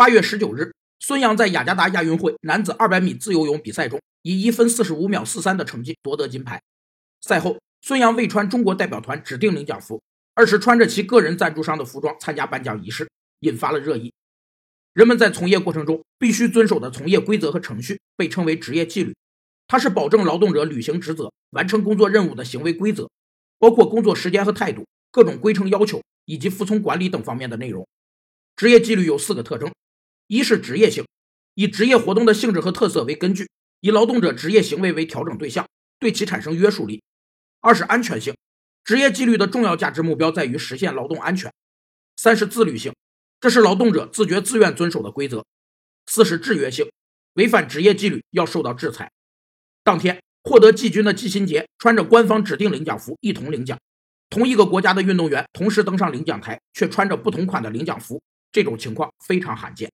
八月十九日，孙杨在雅加达亚运会男子二百米自由泳比赛中，以一分四十五秒四三的成绩夺得金牌。赛后，孙杨未穿中国代表团指定领奖服，而是穿着其个人赞助商的服装参加颁奖仪式，引发了热议。人们在从业过程中必须遵守的从业规则和程序被称为职业纪律，它是保证劳动者履行职责、完成工作任务的行为规则，包括工作时间和态度、各种规程要求以及服从管理等方面的内容。职业纪律有四个特征：一是职业性，以职业活动的性质和特色为根据，以劳动者职业行为为调整对象，对其产生约束力；二是安全性，职业纪律的重要价值目标在于实现劳动安全；三是自律性。这是劳动者自觉自愿遵守的规则。四是制约性，违反职业纪律要受到制裁。当天获得季军的季新杰穿着官方指定领奖服一同领奖，同一个国家的运动员同时登上领奖台，却穿着不同款的领奖服，这种情况非常罕见。